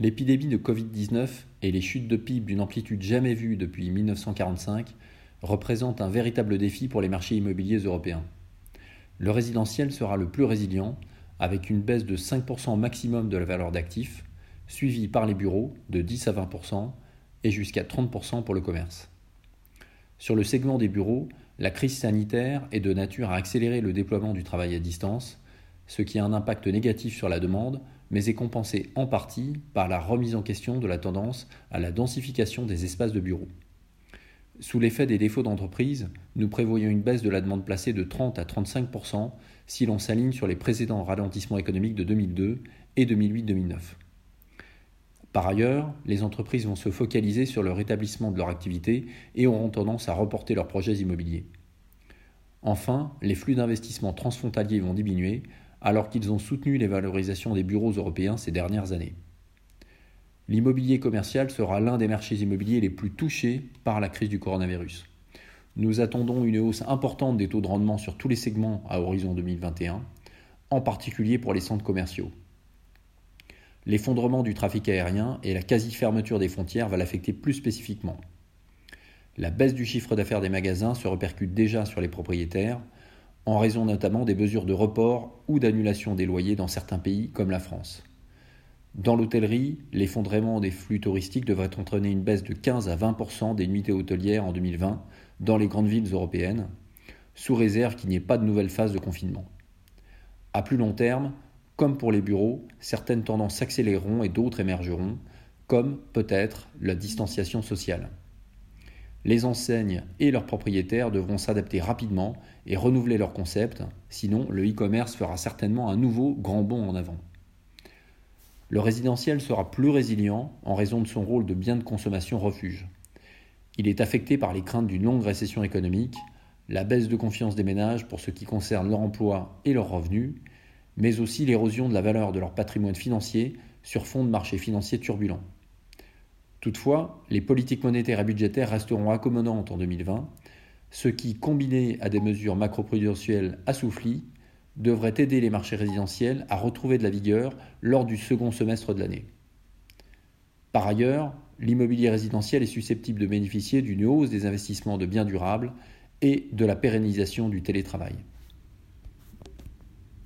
L'épidémie de Covid-19 et les chutes de PIB d'une amplitude jamais vue depuis 1945 représentent un véritable défi pour les marchés immobiliers européens. Le résidentiel sera le plus résilient, avec une baisse de 5% maximum de la valeur d'actifs, suivi par les bureaux de 10 à 20% et jusqu'à 30% pour le commerce. Sur le segment des bureaux, la crise sanitaire est de nature à accélérer le déploiement du travail à distance, ce qui a un impact négatif sur la demande, mais est compensé en partie par la remise en question de la tendance à la densification des espaces de bureaux. Sous l'effet des défauts d'entreprise, nous prévoyons une baisse de la demande placée de 30 à 35% si l'on s'aligne sur les précédents ralentissements économiques de 2002 et 2008-2009. Par ailleurs, les entreprises vont se focaliser sur le rétablissement de leur activité et auront tendance à reporter leurs projets immobiliers. Enfin, les flux d'investissement transfrontaliers vont diminuer alors qu'ils ont soutenu les valorisations des bureaux européens ces dernières années. L'immobilier commercial sera l'un des marchés immobiliers les plus touchés par la crise du coronavirus. Nous attendons une hausse importante des taux de rendement sur tous les segments à horizon 2021, en particulier pour les centres commerciaux. L'effondrement du trafic aérien et la quasi-fermeture des frontières va l'affecter plus spécifiquement. La baisse du chiffre d'affaires des magasins se répercute déjà sur les propriétaires, en raison notamment des mesures de report ou d'annulation des loyers dans certains pays comme la France. Dans l'hôtellerie, l'effondrement des flux touristiques devrait entraîner une baisse de 15 à 20% des nuitées hôtelières en 2020 dans les grandes villes européennes, sous réserve qu'il n'y ait pas de nouvelle phase de confinement. À plus long terme, comme pour les bureaux, certaines tendances s'accéléreront et d'autres émergeront, comme peut-être la distanciation sociale. Les enseignes et leurs propriétaires devront s'adapter rapidement et renouveler leurs concepts, sinon le e-commerce fera certainement un nouveau grand bond en avant. Le résidentiel sera plus résilient en raison de son rôle de bien de consommation refuge. Il est affecté par les craintes d'une longue récession économique, la baisse de confiance des ménages pour ce qui concerne leur emploi et leurs revenus, mais aussi l'érosion de la valeur de leur patrimoine financier sur fond de marchés financiers turbulents. Toutefois, les politiques monétaires et budgétaires resteront accommodantes en 2020, ce qui, combiné à des mesures macroprudentielles assouplies, devrait aider les marchés résidentiels à retrouver de la vigueur lors du second semestre de l'année. Par ailleurs, l'immobilier résidentiel est susceptible de bénéficier d'une hausse des investissements de biens durables et de la pérennisation du télétravail.